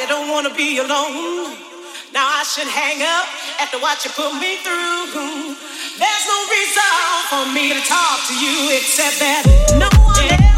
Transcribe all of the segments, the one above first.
You don't want to be alone. Now I should hang up after what you put me through. There's no reason for me to talk to you except that no one else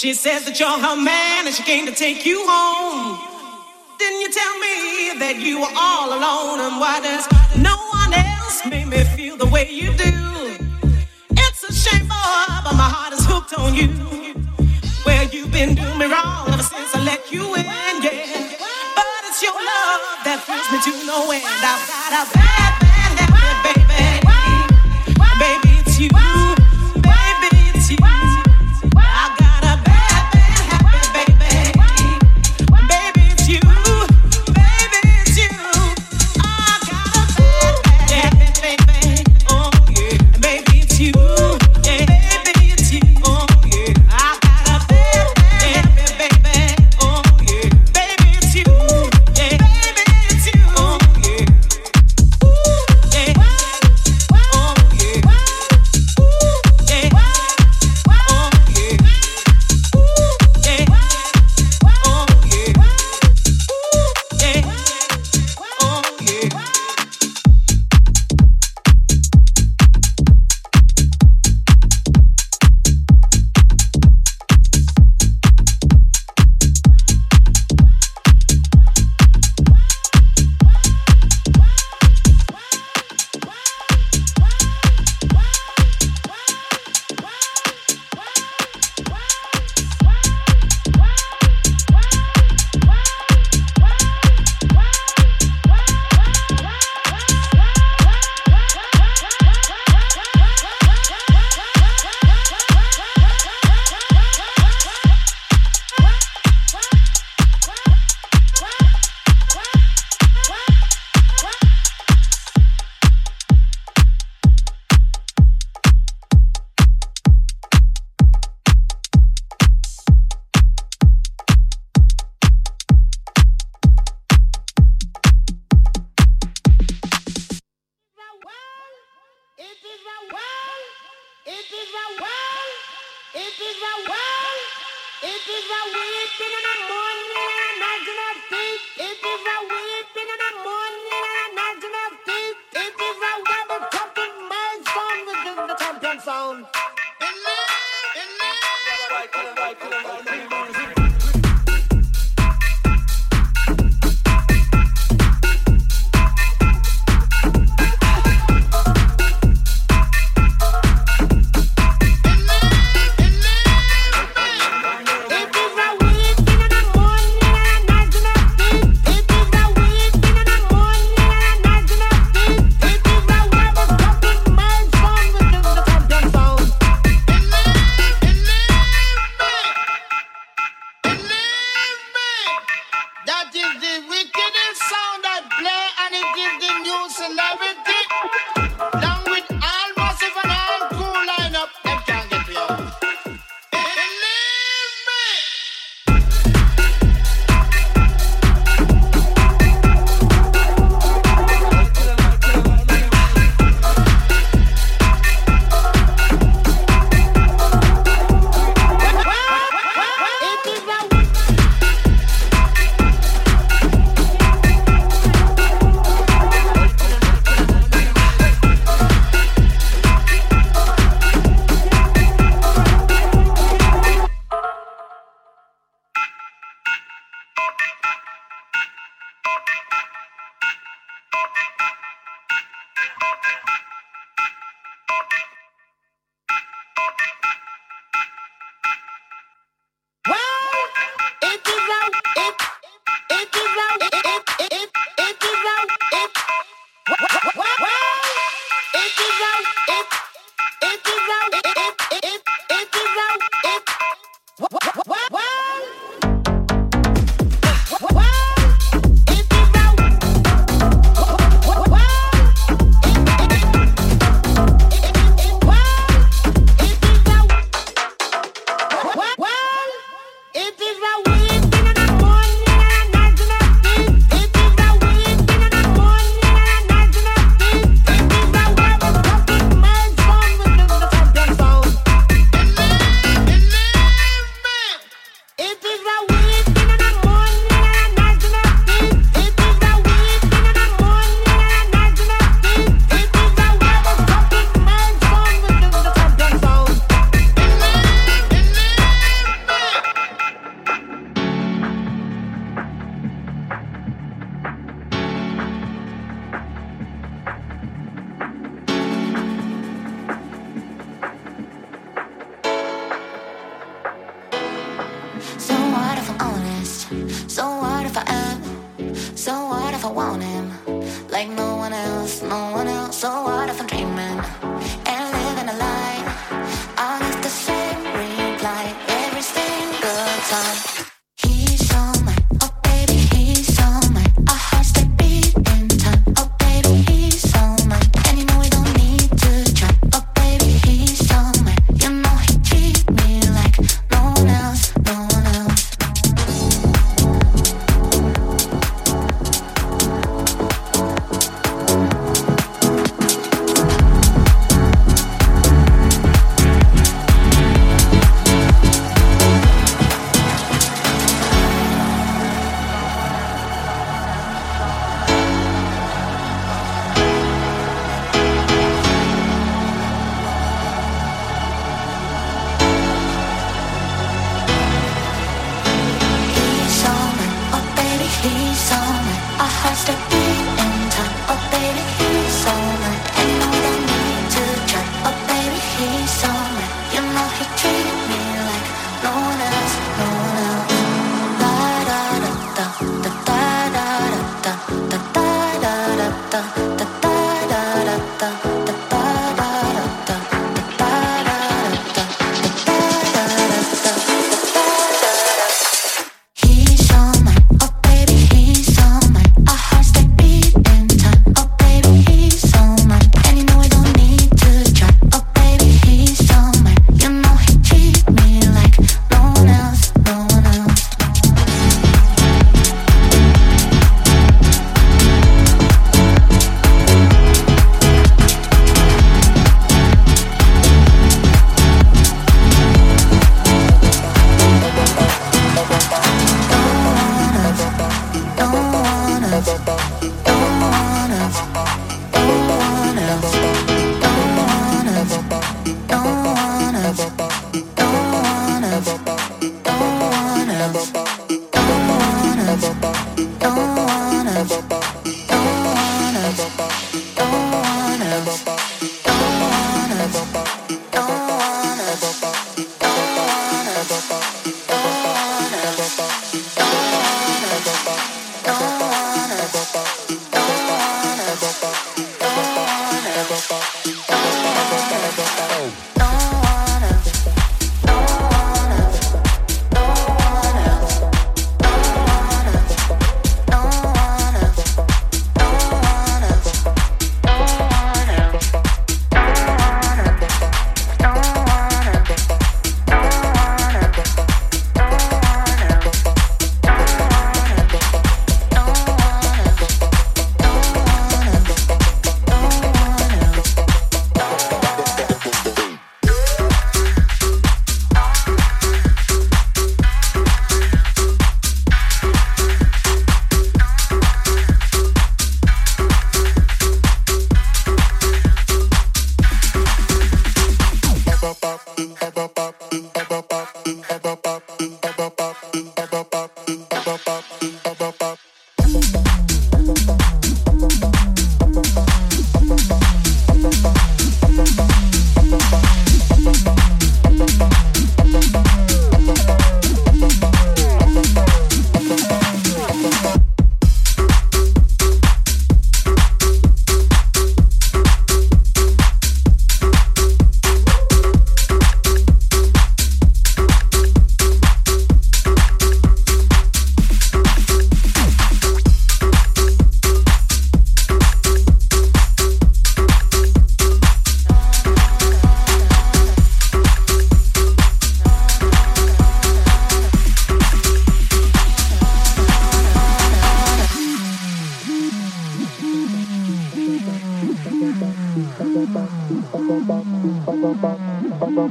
She says that you're her man and she came to take you home. Didn't you tell me that you were all alone? And why does no one else make me feel the way you do? It's a shame, boy, but my heart is hooked on you. Well, you've been doing me wrong ever since I let you in, yeah. But it's your love that thrills me to no end. I've got a bad, bad habit, baby. Baby, it's you.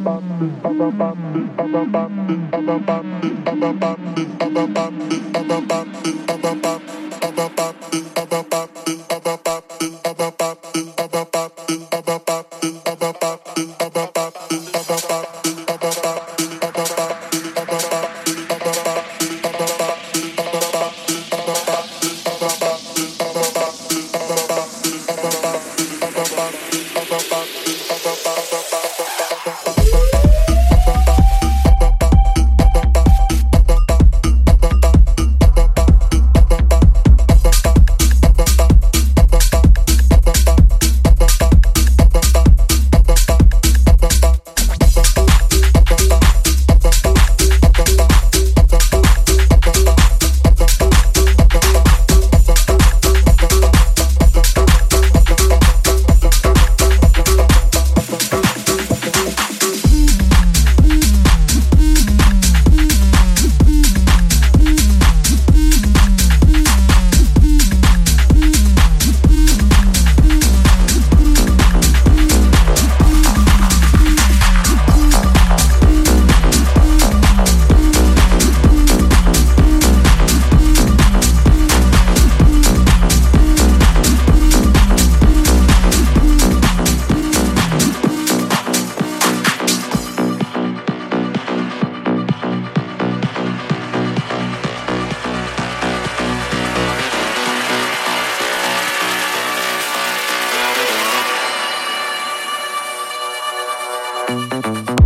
Thank you. Música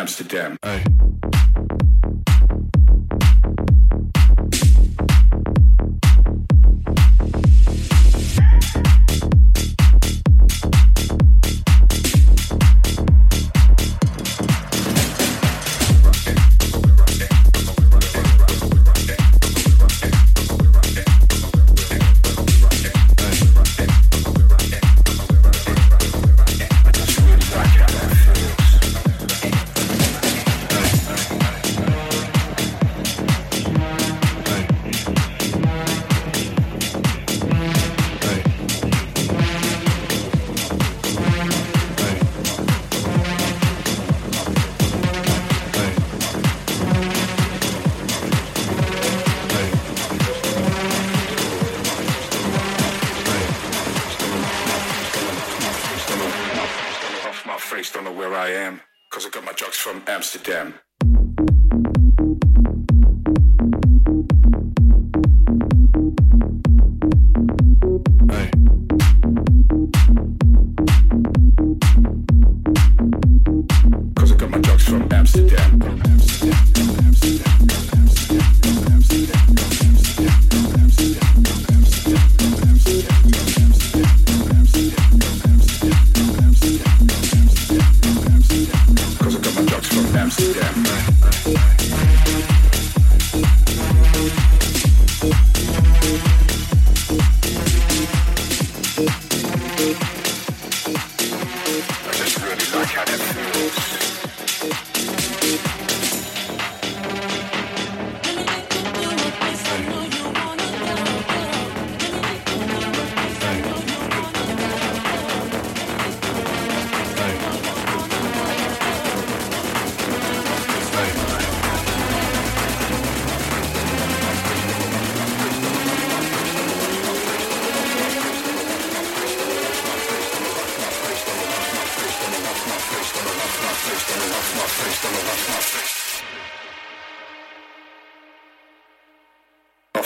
Amsterdam.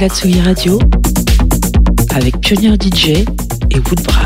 La Tsugi Radio avec Pionnier DJ et Woodbrass.